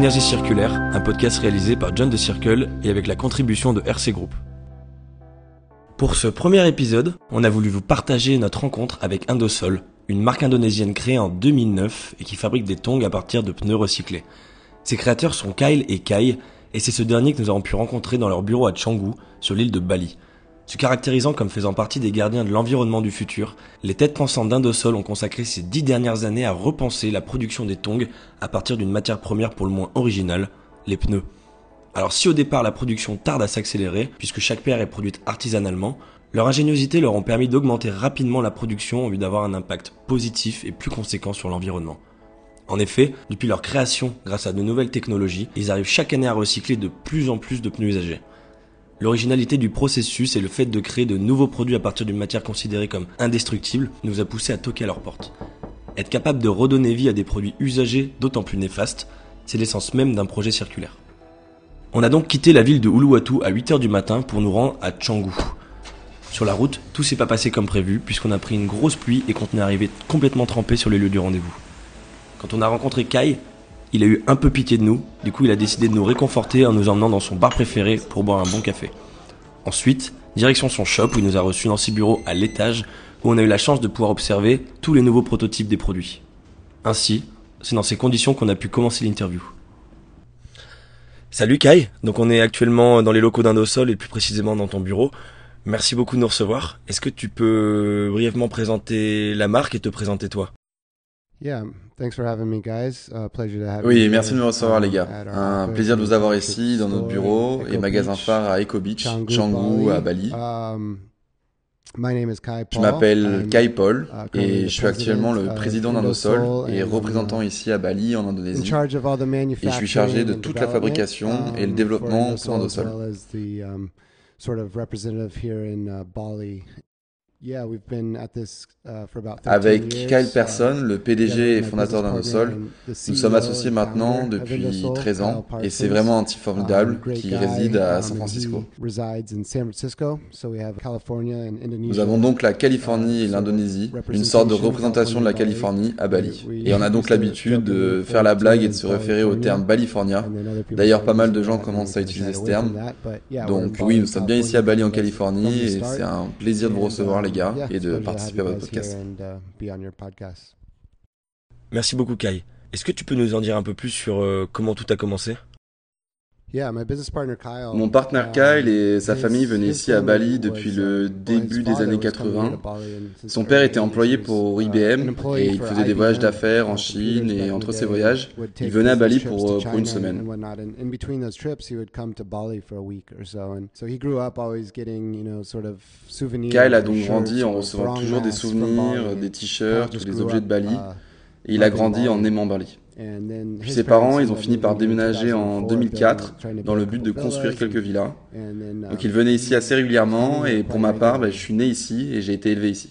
Synergie Circulaire, un podcast réalisé par John de Circle et avec la contribution de RC Group. Pour ce premier épisode, on a voulu vous partager notre rencontre avec Indosol, une marque indonésienne créée en 2009 et qui fabrique des tongs à partir de pneus recyclés. Ses créateurs sont Kyle et Kai, et c'est ce dernier que nous avons pu rencontrer dans leur bureau à Canggu, sur l'île de Bali. Se caractérisant comme faisant partie des gardiens de l'environnement du futur, les têtes pensantes d'Indosol ont consacré ces dix dernières années à repenser la production des tongs à partir d'une matière première pour le moins originale, les pneus. Alors si au départ la production tarde à s'accélérer, puisque chaque paire est produite artisanalement, leur ingéniosité leur ont permis d'augmenter rapidement la production en vue d'avoir un impact positif et plus conséquent sur l'environnement. En effet, depuis leur création, grâce à de nouvelles technologies, ils arrivent chaque année à recycler de plus en plus de pneus usagés. L'originalité du processus et le fait de créer de nouveaux produits à partir d'une matière considérée comme indestructible nous a poussé à toquer à leur porte. Être capable de redonner vie à des produits usagés d'autant plus néfastes, c'est l'essence même d'un projet circulaire. On a donc quitté la ville de Uluwatu à 8h du matin pour nous rendre à Canggu. Sur la route, tout s'est pas passé comme prévu puisqu'on a pris une grosse pluie et qu'on est arrivé complètement trempé sur les lieux du rendez-vous. Quand on a rencontré Kai, il a eu un peu pitié de nous, du coup il a décidé de nous réconforter en nous emmenant dans son bar préféré pour boire un bon café. Ensuite, direction son shop où il nous a reçus dans ses bureaux à l'étage où on a eu la chance de pouvoir observer tous les nouveaux prototypes des produits. Ainsi, c'est dans ces conditions qu'on a pu commencer l'interview. Salut Kai, donc on est actuellement dans les locaux d'Indosol et plus précisément dans ton bureau. Merci beaucoup de nous recevoir. Est-ce que tu peux brièvement présenter la marque et te présenter toi? Oui, merci de me recevoir les gars. Un plaisir de vous avoir ici dans notre bureau et magasin phare à Eco Beach, Canggu à Bali. Um, je m'appelle Kai Paul uh, et je suis actuellement le uh, président d'Indosol et représentant ici à Bali en Indonésie. Et je suis chargé de toute la fabrication et le um, développement pour Indosol. Uh, Avec Kyle Persson, le PDG et fondateur d'Indosol, nous sommes associés maintenant depuis 13 ans. Et c'est vraiment un type formidable qui réside à San Francisco. Nous avons donc la Californie et l'Indonésie, une sorte de représentation de la Californie à Bali. Et on a donc l'habitude de faire la blague et de se référer au terme Balifornia. D'ailleurs, pas mal de gens commencent à utiliser ce terme. Donc oui, nous sommes bien ici à Bali en Californie et c'est un plaisir de vous recevoir les et de participer à votre podcast. Uh, Merci beaucoup Kai. Est-ce que tu peux nous en dire un peu plus sur euh, comment tout a commencé? Mon partenaire Kyle et sa famille venaient ici à Bali depuis le début des années 80. Son père était employé pour IBM et il faisait des voyages d'affaires en Chine et entre ses voyages, il venait à Bali pour, pour une semaine. Kyle a donc grandi en recevant toujours des souvenirs, des t-shirts des objets de Bali. Et il a grandi en aimant Bali. Puis ses parents, ils ont fini par déménager en 2004 dans le but de construire quelques villas. Donc il venait ici assez régulièrement et pour ma part, ben, je suis né ici et j'ai été élevé ici.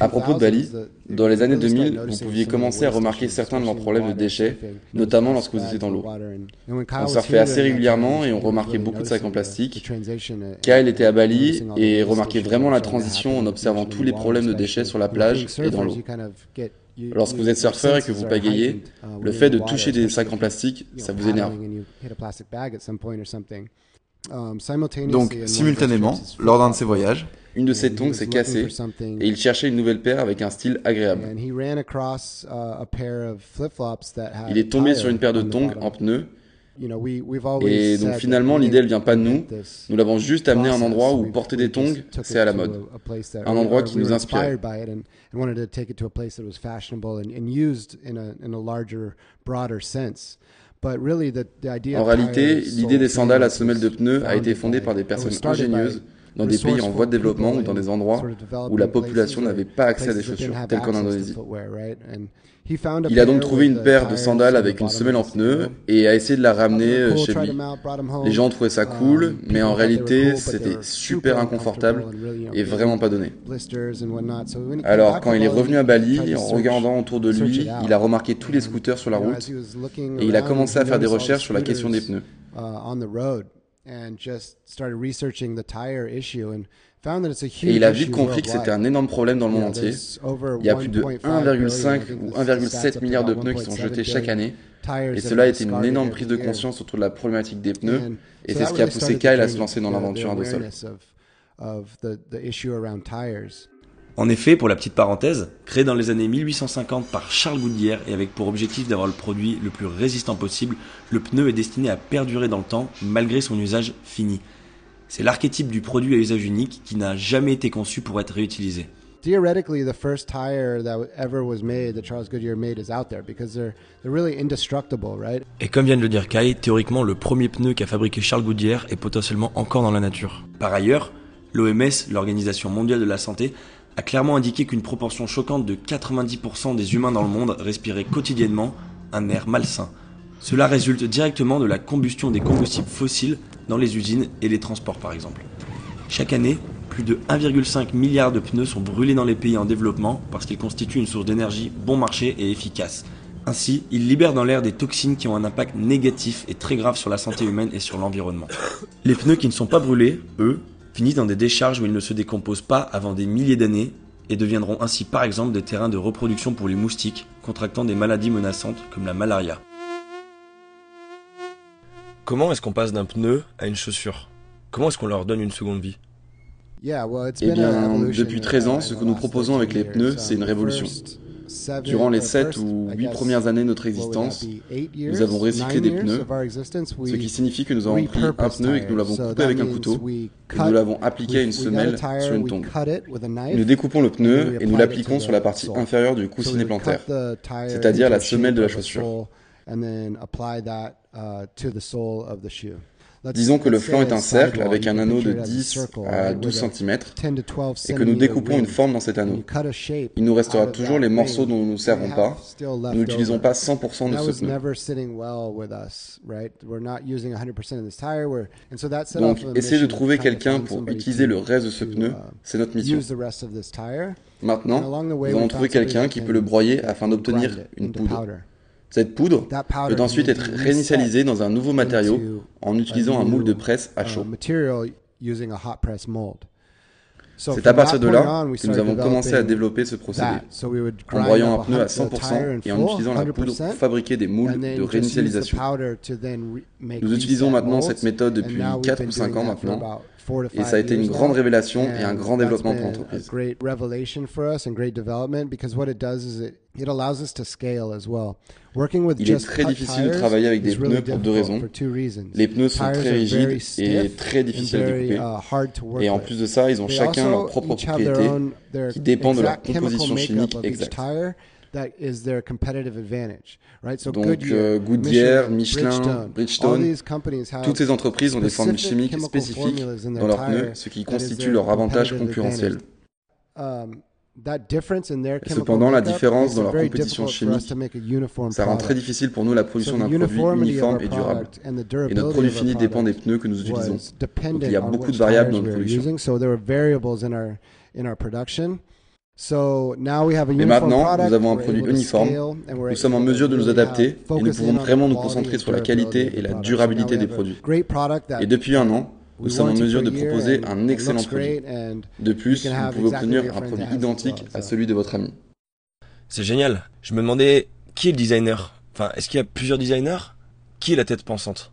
À propos de Bali, dans les années 2000, vous pouviez commencer à remarquer certains de leurs problèmes de déchets, notamment lorsque vous étiez dans l'eau. On surfait assez régulièrement et on remarquait beaucoup de sacs en plastique. Kyle était à Bali et remarquait vraiment la transition en observant tous les problèmes de déchets sur la plage et dans l'eau. Lorsque vous êtes surfeur et que vous pagayez, le fait de toucher des sacs en plastique, ça vous énerve. Um, Donc, simultanément, lors d'un de ses voyages, une de ses tongs s'est cassée et il cherchait une nouvelle paire avec un style agréable. Uh, il est tombé sur une paire de tongs en pneus et donc finalement, l'idée, elle vient pas de nous. Nous l'avons juste amené à un endroit où porter des tongs, c'est à la mode. Un endroit qui nous inspire. En réalité, l'idée des sandales à semelles de pneus a été fondée par des personnes ingénieuses dans des pays en voie de développement ou dans des endroits où la population n'avait pas accès à des chaussures, telles qu'en Indonésie. Il a donc trouvé une paire de sandales avec une semelle en pneu et a essayé de la ramener euh, chez lui. Les gens trouvaient ça cool, mais en réalité, c'était super inconfortable et vraiment pas donné. Alors, quand il est revenu à Bali, en regardant autour de lui, il a remarqué tous les scooters sur la route et il a commencé à faire des recherches sur la question des pneus. Et il a vite compris que c'était un énorme problème dans le monde entier. Il y a plus de 1,5 ou 1,7 milliard de pneus qui sont jetés chaque année. Et cela a été une énorme prise de conscience autour de la problématique des pneus. Et c'est ce qui a poussé Kyle à se lancer dans l'aventure Indosol. En effet, pour la petite parenthèse, créé dans les années 1850 par Charles Goodyear et avec pour objectif d'avoir le produit le plus résistant possible, le pneu est destiné à perdurer dans le temps malgré son usage fini. C'est l'archétype du produit à usage unique qui n'a jamais été conçu pour être réutilisé. Theoretically, the first tire that ever was made, that Charles Goodyear made, is out there because they're they're really indestructible, right? Et comme vient de le dire Kai, théoriquement, le premier pneu qu'a fabriqué Charles Goodyear est potentiellement encore dans la nature. Par ailleurs, l'OMS, l'Organisation mondiale de la santé, a clairement indiqué qu'une proportion choquante de 90% des humains dans le monde respiraient quotidiennement un air malsain. Cela résulte directement de la combustion des combustibles fossiles dans les usines et les transports par exemple. Chaque année, plus de 1,5 milliard de pneus sont brûlés dans les pays en développement parce qu'ils constituent une source d'énergie bon marché et efficace. Ainsi, ils libèrent dans l'air des toxines qui ont un impact négatif et très grave sur la santé humaine et sur l'environnement. Les pneus qui ne sont pas brûlés, eux, finissent dans des décharges où ils ne se décomposent pas avant des milliers d'années et deviendront ainsi par exemple des terrains de reproduction pour les moustiques contractant des maladies menaçantes comme la malaria. Comment est-ce qu'on passe d'un pneu à une chaussure? Comment est-ce qu'on leur donne une seconde vie? Eh bien, depuis 13 ans, ce que nous proposons avec les pneus, c'est une révolution. Durant les 7 ou 8 premières années de notre existence, nous avons recyclé des pneus, ce qui signifie que nous avons pris un pneu et que nous l'avons coupé avec un couteau, et nous l'avons appliqué à une semelle sur une tombe. Nous découpons le pneu et nous l'appliquons sur la partie inférieure du coussinet plantaire, c'est-à-dire la semelle de la chaussure. Disons que le flanc est un cercle avec un anneau de 10 à 12 cm et que nous découpons une forme dans cet anneau. Il nous restera toujours les morceaux dont nous ne servons pas. Nous n'utilisons pas 100% de ce pneu. Donc, essayez de trouver quelqu'un pour utiliser le reste de ce pneu. Uh, C'est notre mission. Maintenant, nous allons trouver quelqu'un qui peut le broyer afin d'obtenir une poudre. Cette poudre peut ensuite être réinitialisée dans un nouveau matériau en utilisant un moule de presse à chaud. C'est à partir de là que nous avons commencé à développer ce procédé, en broyant un pneu à 100% et en utilisant la poudre pour fabriquer des moules de réinitialisation. Nous utilisons maintenant cette méthode depuis 4 ou 5 ans maintenant, et ça a été une grande révélation et un grand développement pour l'entreprise. Il est très difficile de travailler avec des pneus pour deux raisons. Les pneus sont très rigides et très difficiles à découper. Uh, et en plus de ça, ils ont chacun leur propre propriété qui dépend de leur composition chimique exacte. Donc euh, Goodyear, Michelin, Bridgestone, toutes ces entreprises ont des formules chimiques spécifiques dans leurs pneus, ce qui constitue leur avantage concurrentiel. Cependant, la différence dans leur compétition chimique, ça rend très difficile pour nous la production d'un produit uniforme et durable. Et notre produit fini dépend des pneus que nous utilisons. Donc il y a beaucoup de variables dans notre production. Et maintenant, nous avons un produit uniforme, nous sommes en mesure de nous adapter et nous pouvons vraiment nous concentrer sur la qualité et la durabilité des produits. Et depuis un an, nous sommes en mesure de proposer un excellent produit. De plus, vous pouvez obtenir un produit identique à celui de votre ami. C'est génial. Je me demandais qui est le designer? Enfin, est-ce qu'il y a plusieurs designers? Qui est la tête pensante?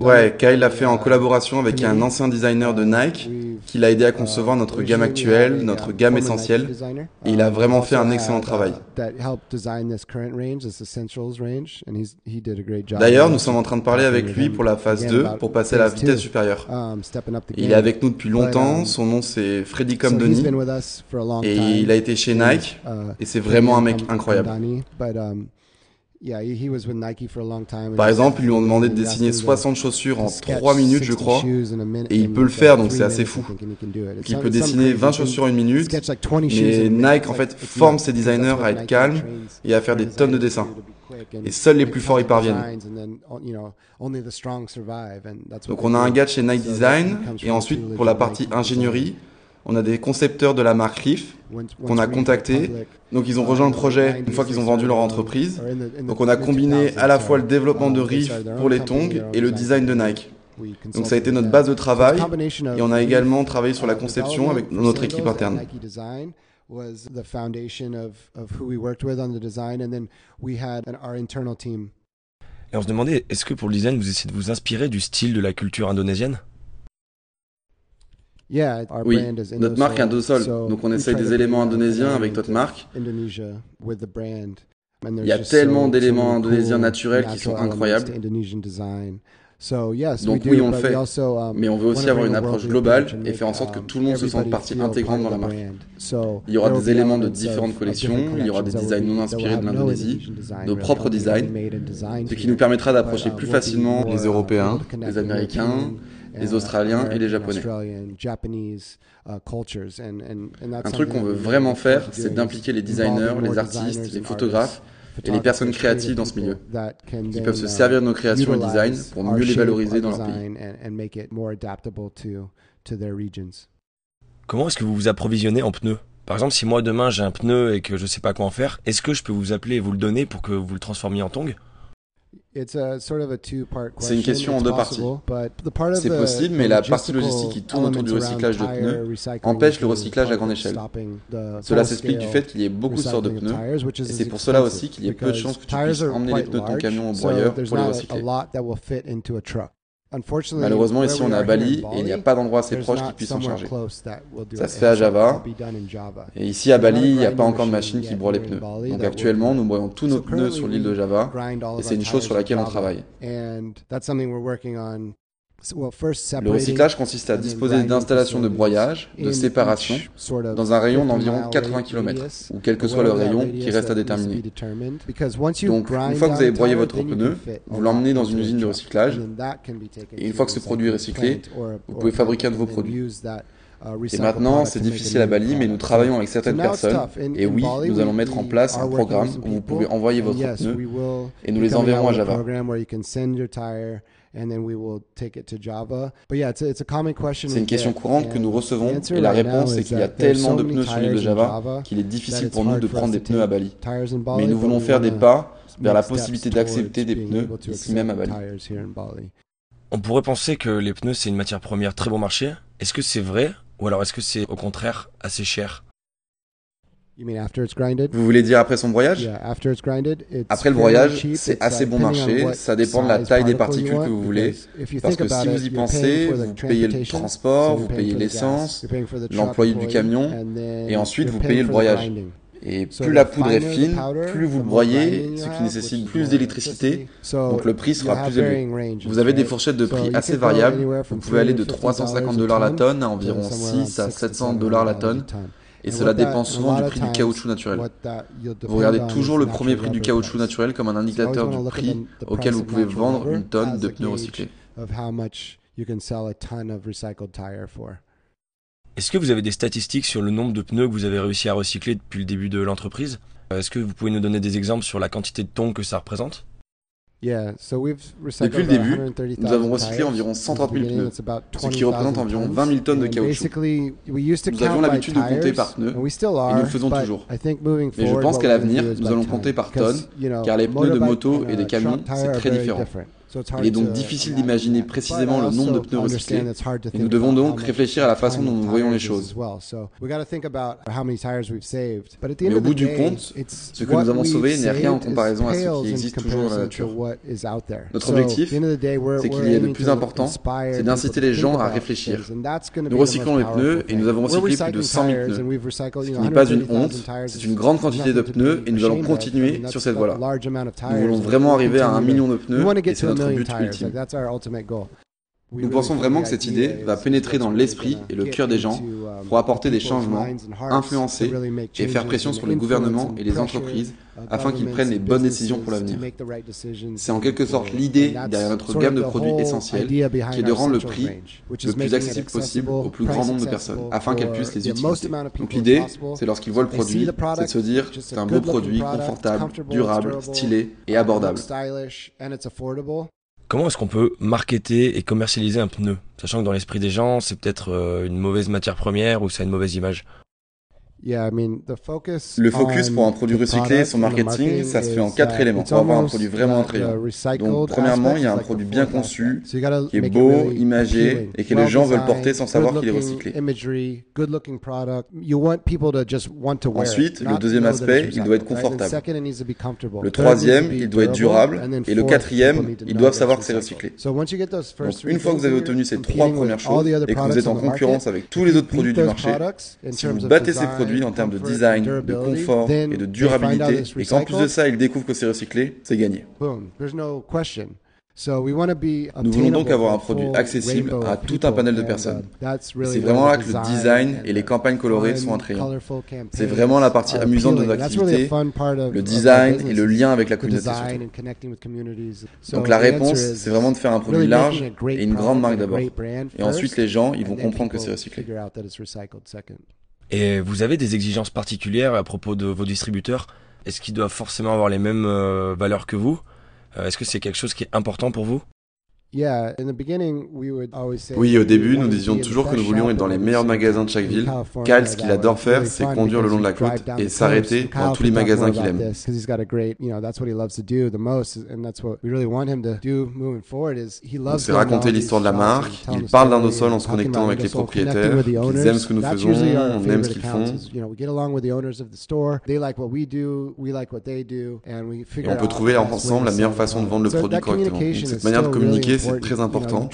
Ouais, Kyle l'a fait en collaboration avec un ancien designer de Nike qui l'a aidé à concevoir notre gamme actuelle, notre gamme essentielle. Et il a vraiment fait un excellent travail. D'ailleurs, nous sommes en train de parler avec lui pour la phase 2 pour passer à la vitesse supérieure. Il est avec nous depuis longtemps, son nom c'est Freddy Comdoni et il a été chez Nike et c'est vraiment un mec incroyable. Par exemple, ils lui ont demandé de dessiner 60 chaussures en 3 minutes, je crois, et il peut le faire, donc c'est assez fou. il peut dessiner 20 chaussures en une minute, mais Nike, en fait, forme ses designers à être calmes et à faire des tonnes de dessins. Et seuls les plus forts y parviennent. Donc on a un gars chez Nike Design, et ensuite, pour la partie ingénierie, On a des concepteurs de la marque Leaf qu'on a contactés. Donc ils ont rejoint le projet une fois qu'ils ont vendu leur entreprise. Donc on a combiné à la fois le développement de Reef pour les tongs et le design de Nike. Donc ça a été notre base de travail et on a également travaillé sur la conception avec notre équipe interne. Et on se demandait, est-ce que pour le design, vous essayez de vous inspirer du style de la culture indonésienne? Oui, notre marque est Indosol, donc on essaye des éléments indonésiens avec notre marque. Il y a tellement d'éléments indonésiens naturels qui sont incroyables. Donc oui, on le fait, um, mais on veut aussi avoir une approche globale et faire en sorte que tout le monde se sente partie intégrante dans la marque. Il y aura des éléments de différentes collections, il y aura des designs non inspirés de l'Indonésie, nos propres designs, ce qui nous permettra d'approcher plus facilement les Européens, les Américains, les Australiens et les Japonais. Un truc qu'on veut vraiment faire, c'est d'impliquer les designers, les artistes, les photographes et les personnes créatives dans ce milieu, qui peuvent se servir de nos créations et designs pour mieux les valoriser dans leur pays. Comment est-ce que vous vous approvisionnez en pneus? Par exemple, si moi demain j'ai un pneu et que je ne sais pas quoi en faire, est-ce que je peux vous appeler et vous le donner pour que vous le transformiez en tong c'est une question en deux parties. C'est possible, mais la partie logistique qui tourne autour du recyclage de pneus empêche le recyclage à grande échelle. Cela s'explique du fait qu'il y ait beaucoup de sortes de pneus, et c'est pour cela aussi qu'il y ait peu de chances que tu puisses emmener les pneus de ton camion au broyeur pour les recycler. Malheureusement, ici on est à Bali et il n'y a pas d'endroit assez proche qui puisse s'en charger. Ça se fait à Java. Et ici à Bali, il n'y a pas encore de machine qui broie les pneus. Donc actuellement, nous broyons tous nos pneus sur l'île de Java et c'est une chose sur laquelle on travaille. Le recyclage consiste à disposer d'installations de broyage, de séparation, dans un rayon d'environ 80 km, ou quel que soit le rayon qui reste à déterminer. Donc, une fois que vous avez broyé votre pneu, vous l'emmenez dans une usine de recyclage, et une fois que ce produit est recyclé, vous pouvez fabriquer un nouveau produit. Et maintenant, c'est difficile à Bali, mais nous travaillons avec certaines personnes. Et oui, nous allons mettre en place un programme où vous pouvez envoyer votre pneu et nous les enverrons à Java. C'est une question courante que nous recevons et la réponse est qu'il y a tellement de pneus sur l'île de Java qu'il est difficile pour nous de prendre des pneus à Bali. Mais nous voulons faire des pas vers la possibilité d'accepter des pneus ici même à Bali. On pourrait penser que les pneus c'est une matière première très bon marché. Est-ce que c'est vrai ou alors est-ce que c'est au contraire assez cher? Vous voulez dire après son broyage Après le broyage, c'est assez bon marché. Ça dépend de la taille des particules que vous voulez. Parce que si vous y pensez, vous payez le transport, vous payez l'essence, l'employé du camion, et ensuite vous payez le broyage. Et plus la poudre est fine, plus vous le broyez, ce qui nécessite plus d'électricité, donc le prix sera plus élevé. Vous avez des fourchettes de prix assez variables, vous pouvez aller de 350 dollars la tonne à environ 6 à 700 dollars la tonne. Et cela dépend souvent du prix du caoutchouc naturel. Vous regardez toujours le premier prix du caoutchouc naturel comme un indicateur du prix auquel vous pouvez vendre une tonne de pneus recyclés. Est-ce que vous avez des statistiques sur le nombre de pneus que vous avez réussi à recycler depuis le début de l'entreprise? Est-ce que vous pouvez nous donner des exemples sur la quantité de tonnes que ça représente? Depuis le début, nous avons recyclé environ 130 000 pneus, ce qui représente environ 20 000 tonnes de caoutchouc. Nous avions l'habitude de compter par pneus, et nous le faisons toujours. Mais je pense qu'à l'avenir, nous allons compter par tonnes, car les pneus de moto et des camions, c'est très différent. Il est donc difficile d'imaginer précisément le nombre de pneus recyclés et nous devons donc réfléchir à la façon dont nous voyons les choses. Mais au bout du compte, ce que nous avons sauvé n'est rien en comparaison à ce qui existe toujours dans la nature. Notre objectif, c'est qu'il y ait le plus important, c'est d'inciter les gens à réfléchir. Nous recyclons les pneus et nous avons recyclé plus de 100 000 pneus. Ce n'est pas une honte, c'est une grande quantité de pneus et nous allons continuer sur cette voie-là. Nous voulons vraiment arriver à un million de pneus et c'est notre million tires. Like, that's our ultimate goal. Nous pensons vraiment que cette idée va pénétrer dans l'esprit et le cœur des gens pour apporter des changements, influencer et faire pression sur les gouvernements et les entreprises afin qu'ils prennent les bonnes décisions pour l'avenir. C'est en quelque sorte l'idée derrière notre gamme de produits essentiels qui est de rendre le prix le plus accessible possible au plus grand nombre de personnes afin qu'elles puissent les utiliser. Donc l'idée, c'est lorsqu'ils voient le produit, c'est de se dire c'est un beau produit, confortable, durable, stylé et abordable. Comment est-ce qu'on peut marketer et commercialiser un pneu? Sachant que dans l'esprit des gens, c'est peut-être euh, une mauvaise matière première ou ça a une mauvaise image. Le focus pour un produit recyclé son marketing, ça se fait en quatre éléments pour avoir un produit vraiment attrayant. Donc, premièrement, il y a un produit bien conçu, qui est beau, imagé et que les gens veulent porter sans savoir qu'il est recyclé. Ensuite, le deuxième aspect, il doit être confortable. Le troisième, il doit être durable. Et le quatrième, ils doivent savoir que c'est recyclé. Donc, une fois que vous avez obtenu ces trois premières choses et que vous êtes en concurrence avec tous les autres produits du marché, si vous battez ces produits, en termes de design, de confort et de durabilité, et qu'en plus de ça, ils découvrent que c'est recyclé, c'est gagné. Nous voulons donc avoir un produit accessible à tout un panel de personnes. C'est vraiment là que le design et les campagnes colorées sont attrayants. C'est vraiment la partie amusante de nos activités, le design et le lien avec la communauté. Donc la réponse, c'est vraiment de faire un produit large et une grande marque d'abord. Et ensuite, les gens, ils vont comprendre que c'est recyclé. Et vous avez des exigences particulières à propos de vos distributeurs? Est-ce qu'ils doivent forcément avoir les mêmes euh, valeurs que vous? Euh, Est-ce que c'est quelque chose qui est important pour vous? Oui, au début, nous disions toujours que nous voulions être dans les meilleurs magasins de chaque ville. Cal, ce qu'il adore faire, c'est conduire le long de la côte et s'arrêter dans tous les magasins qu'il aime. C'est raconter l'histoire de la marque. Il parle d'un sol en se connectant avec les propriétaires. Ils aiment ce que nous faisons, on aime ce qu'ils font. Et on peut trouver ensemble la meilleure façon de vendre le produit correctement. cette manière de communiquer, c'est très important.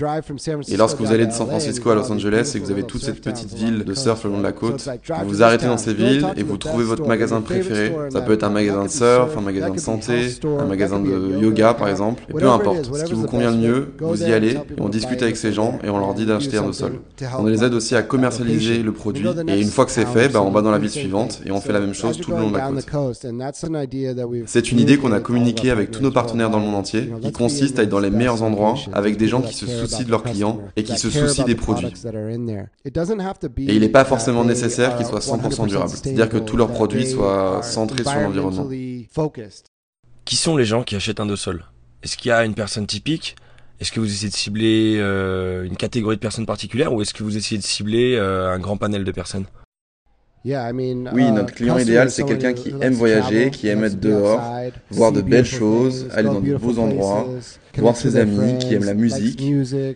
Et lorsque vous allez de San Francisco à Los Angeles et que vous avez toute cette petite ville de surf le long de la côte, vous vous arrêtez dans ces villes et vous trouvez votre magasin préféré. Ça peut être un magasin de surf, un magasin de santé, un magasin de yoga par exemple. Et peu importe, ce qui vous convient le mieux, vous y allez et on discute avec ces gens et on leur dit d'acheter un sol. On les aide aussi à commercialiser le produit et une fois que c'est fait, bah, on va dans la ville suivante et on fait la même chose tout le long de la côte. C'est une idée qu'on a communiquée avec tous nos partenaires dans le monde entier qui consiste à être dans les meilleurs endroits avec des gens qui se soucient de leurs clients et qui se soucient des produits. Et il n'est pas forcément nécessaire qu'ils soient 100% durables, c'est-à-dire que tous leurs produits soient centrés sur l'environnement. Qui sont les gens qui achètent un dos-sol? Est-ce qu'il y a une personne typique? Est-ce que vous essayez de cibler euh, une catégorie de personnes particulières ou est-ce que vous essayez de cibler euh, un grand panel de personnes? Oui, uh, notre client idéal, c'est quelqu'un qui aime voyager, qui aime être dehors, voir de belles choses, aller dans de beaux endroits, voir ses amis, qui aime la musique,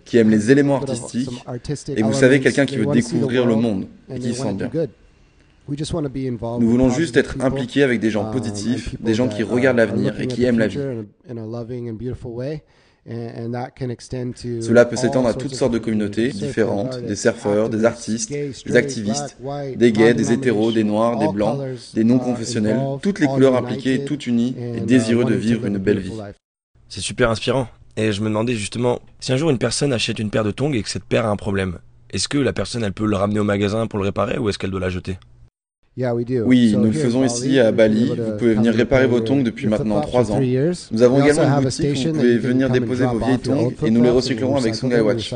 qui aime les éléments artistiques, et vous savez, quelqu'un qui veut découvrir le monde et qui sent bien. Nous voulons juste être impliqués avec des gens um, positifs, des gens qui regardent l'avenir et qui aiment la vie. Cela peut s'étendre à toutes sortes de communautés différentes, des surfeurs, des artistes, des activistes, des gays, des hétéros, des noirs, des blancs, des non-confessionnels, toutes les couleurs impliquées, toutes unies et uh, désireux de vivre une belle vie. C'est super inspirant. Et je me demandais justement, si un jour une personne achète une paire de tongs et que cette paire a un problème, est-ce que la personne elle peut le ramener au magasin pour le réparer ou est-ce qu'elle doit la jeter? Oui, nous le faisons ici à Bali. Vous pouvez venir réparer vos tongs depuis maintenant 3 ans. Nous avons également une boutique où vous pouvez venir déposer vos vieilles tongs et nous les recyclerons avec Sungai Watch.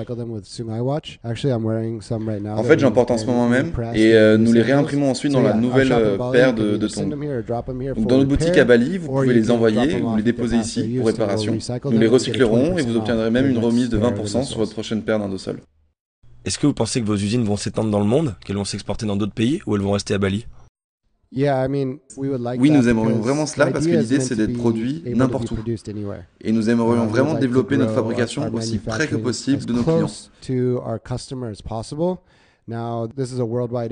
En fait, j'en porte en ce moment même et nous les réimprimons ensuite dans la nouvelle paire de, de tongs. Donc, dans notre boutique à Bali, vous pouvez les envoyer ou les déposer ici pour réparation. Nous les recyclerons et vous obtiendrez même une remise de 20% sur votre prochaine paire sol. Est-ce que vous pensez que vos usines vont s'étendre dans le monde, qu'elles vont s'exporter dans d'autres pays ou elles vont rester à Bali? Oui, nous aimerions vraiment cela parce que l'idée c'est d'être produit n'importe où. Et nous aimerions vraiment développer notre fabrication aussi près que possible de nos clients.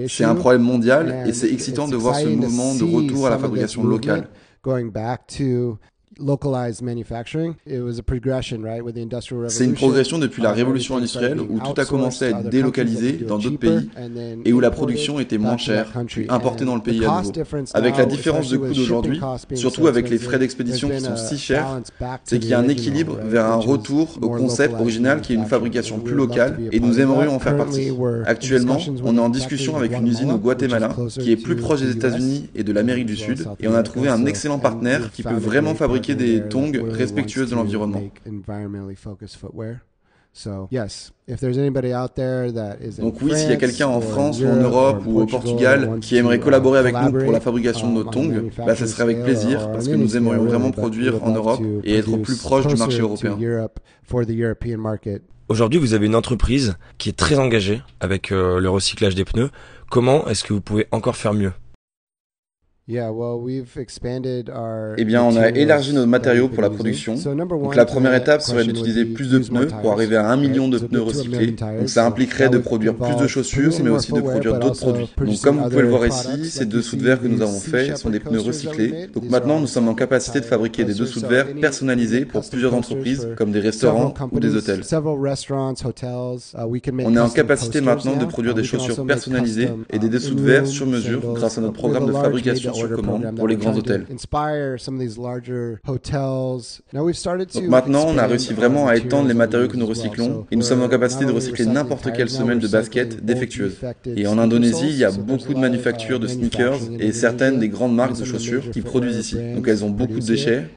C'est un problème mondial et c'est excitant de voir ce mouvement de retour à la fabrication locale. C'est une progression depuis la révolution industrielle où tout a commencé à être délocalisé dans d'autres pays et où la production était moins chère, puis importée dans le pays à nouveau. Avec la différence de coût d'aujourd'hui, surtout avec les frais d'expédition qui sont si chers, c'est qu'il y a un équilibre vers un retour au concept original qui est une fabrication plus locale et nous aimerions en faire partie. Actuellement, on est en discussion avec une usine au Guatemala qui est plus proche des États-Unis et de l'Amérique du Sud et on a trouvé un excellent partenaire qui peut vraiment fabriquer des tongs respectueuses de l'environnement. Donc oui, s'il y a quelqu'un en France ou en Europe ou au Portugal qui aimerait collaborer avec nous pour la fabrication de nos tongs, bah, ça serait avec plaisir parce que nous aimerions vraiment produire en Europe et être plus proche du marché européen. Aujourd'hui, vous avez une entreprise qui est très engagée avec euh, le recyclage des pneus. Comment est-ce que vous pouvez encore faire mieux? Eh bien, on a élargi nos matériaux pour la production. Donc, la première étape serait d'utiliser plus de pneus pour arriver à un million de pneus recyclés. Donc, ça impliquerait de produire plus de chaussures, mais aussi de produire d'autres produits. Donc, comme vous pouvez le voir ici, ces dessous de verre que nous avons faits sont des pneus recyclés. Donc, maintenant, nous sommes en capacité de fabriquer des dessous de verre personnalisés pour plusieurs entreprises, comme des restaurants ou des hôtels. On est en capacité maintenant de produire des chaussures personnalisées et des dessous de verre sur mesure grâce à notre programme de fabrication sur commande pour les grands hôtels. Donc maintenant, on a réussi vraiment à étendre les matériaux que nous recyclons et nous sommes en capacité de recycler n'importe quelle semelle de basket défectueuse. Et en Indonésie, il y a beaucoup de manufactures de sneakers et certaines des grandes marques de chaussures qui produisent ici. Donc elles ont beaucoup de déchets.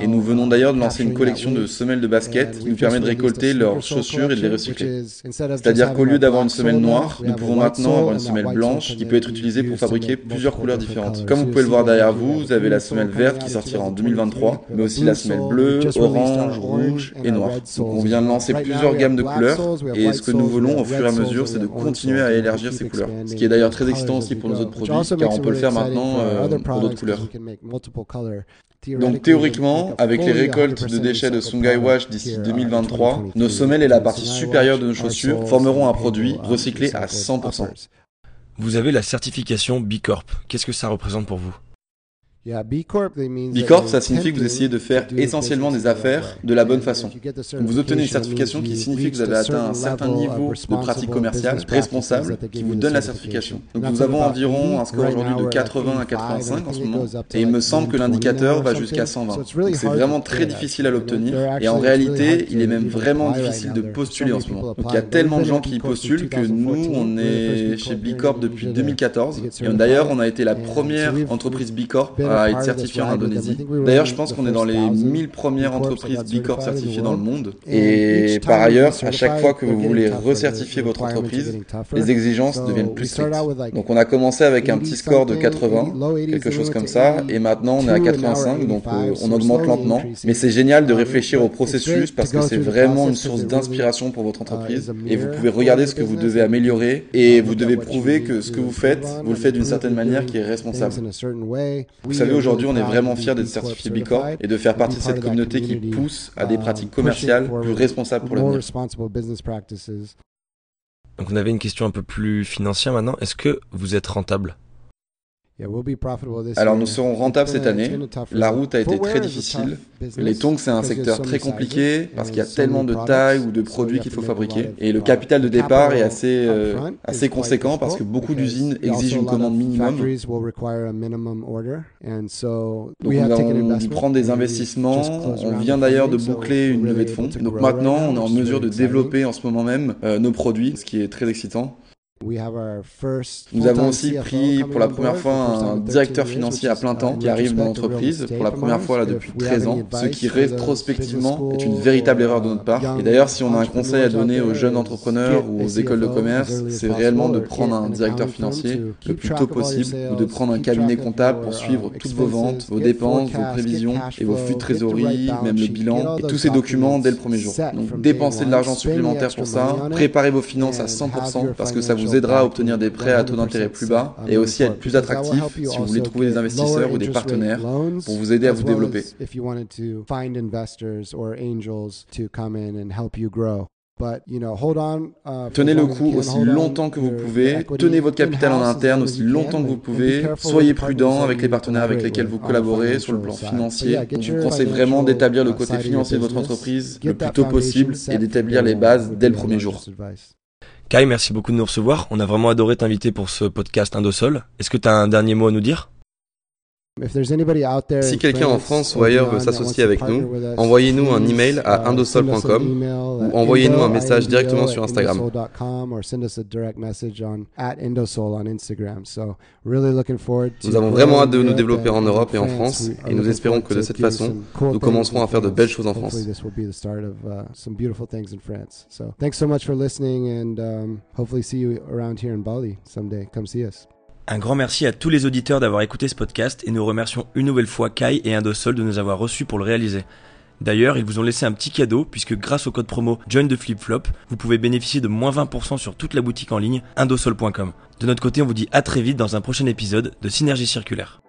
Et nous venons d'ailleurs de lancer une collection de semelles de basket qui nous permet de récolter leurs chaussures et de les recycler. C'est-à-dire qu'au lieu d'avoir une semelle noire, nous pouvons maintenant avoir une semelle blanche qui peut être utilisée pour fabriquer plusieurs couleurs différentes. Comme vous pouvez le voir derrière vous, vous avez la semelle verte qui sortira en 2023, mais aussi la semelle bleue, orange, rouge et noire. Donc on vient de lancer plusieurs gammes de couleurs et ce que nous voulons au fur et à mesure, c'est de continuer à élargir ces couleurs. Ce qui est d'ailleurs très excitant aussi pour nos autres produits, car on peut le faire maintenant euh, pour d'autres couleurs. Donc théoriquement, avec les récoltes de déchets de Sungai Wash d'ici 2023, nos semelles et la partie supérieure de nos chaussures formeront un produit recyclé à 100%. Vous avez la certification B Corp. Qu'est-ce que ça représente pour vous? B Corp, ça signifie que vous essayez de faire essentiellement des affaires de la bonne façon. vous obtenez une certification qui signifie que vous avez atteint un certain niveau de pratique commerciale responsable qui vous donne la certification. Donc nous avons environ un score aujourd'hui de 80 à 85 en ce moment. et il me semble que l'indicateur va jusqu'à 120. Donc c'est vraiment très difficile à l'obtenir. et en réalité il est même vraiment difficile de postuler en ce moment. Donc il y a tellement de gens qui postulent que nous on est chez B Corp depuis 2014 et d'ailleurs on a été la première entreprise B Corp à être certifié en Indonésie. D'ailleurs, je pense qu'on est dans les 1000 premières entreprises B Corp certifiées dans le monde. Et par ailleurs, à chaque fois que vous voulez recertifier votre entreprise, les exigences deviennent plus strictes. Donc on a commencé avec un petit score de 80, quelque chose comme ça, et maintenant on est à 85, donc euh, on augmente lentement. Mais c'est génial de réfléchir au processus parce que c'est vraiment une source d'inspiration pour votre entreprise. Et vous pouvez regarder ce que vous devez améliorer et vous devez prouver que ce que vous faites, vous le faites d'une certaine manière qui est responsable. Savez, aujourd'hui, on est vraiment fiers d'être certifié B Corp et de faire partie de cette communauté qui pousse à des pratiques commerciales plus responsables pour l'avenir. Donc on avait une question un peu plus financière maintenant. Est-ce que vous êtes rentable? Alors nous serons rentables cette année. La route a été très difficile. Les tongs, c'est un secteur très compliqué parce qu'il y a tellement de tailles ou de produits qu'il faut fabriquer. Et le capital de départ est assez, euh, assez conséquent parce que beaucoup d'usines exigent une commande minimum. Donc avons dû prendre des investissements. On vient d'ailleurs de boucler une levée de fonds. Donc maintenant, on est en mesure de développer en ce moment même euh, nos produits, ce qui est très excitant. Nous avons aussi pris pour la première fois un directeur financier à plein temps qui arrive dans l'entreprise pour la première fois là depuis 13 ans, ce qui rétrospectivement est une véritable erreur de notre part. Et d'ailleurs, si on a un conseil à donner aux jeunes entrepreneurs ou aux écoles de commerce, c'est réellement de prendre un directeur financier le plus tôt possible ou de prendre un cabinet comptable pour suivre toutes vos ventes, vos dépenses, vos prévisions et vos flux de trésorerie, même le bilan et tous ces documents dès le premier jour. Donc dépensez de l'argent supplémentaire pour ça, préparez vos finances à 100% parce que ça vous aidera à obtenir des prêts à taux d'intérêt plus bas et aussi à être plus attractif si vous voulez trouver des investisseurs ou des partenaires pour vous aider à vous développer. Tenez le coup aussi longtemps que vous pouvez, tenez votre capital en interne aussi longtemps que vous pouvez, soyez prudent avec les partenaires avec lesquels vous collaborez sur le plan financier. Je vous conseille vraiment d'établir le côté financier de votre entreprise le plus tôt possible et d'établir les bases dès le premier jour. Kai, merci beaucoup de nous recevoir. On a vraiment adoré t'inviter pour ce podcast Indosol. Est-ce que tu as un dernier mot à nous dire? Si quelqu'un en France ou ailleurs veut s'associer avec nous, envoyez-nous un email à uh, indosol.com ou envoyez-nous un message directement sur Instagram. Nous avons vraiment hâte de nous développer en Europe et en France et nous espérons que de cette façon, nous commencerons à faire de belles choses en France. Thanks so much for listening and um, hopefully see you around here in Bali someday. Come see us. Un grand merci à tous les auditeurs d'avoir écouté ce podcast et nous remercions une nouvelle fois Kai et Indosol de nous avoir reçus pour le réaliser. D'ailleurs, ils vous ont laissé un petit cadeau puisque grâce au code promo Join de Flip vous pouvez bénéficier de moins 20% sur toute la boutique en ligne indosol.com. De notre côté, on vous dit à très vite dans un prochain épisode de Synergie Circulaire.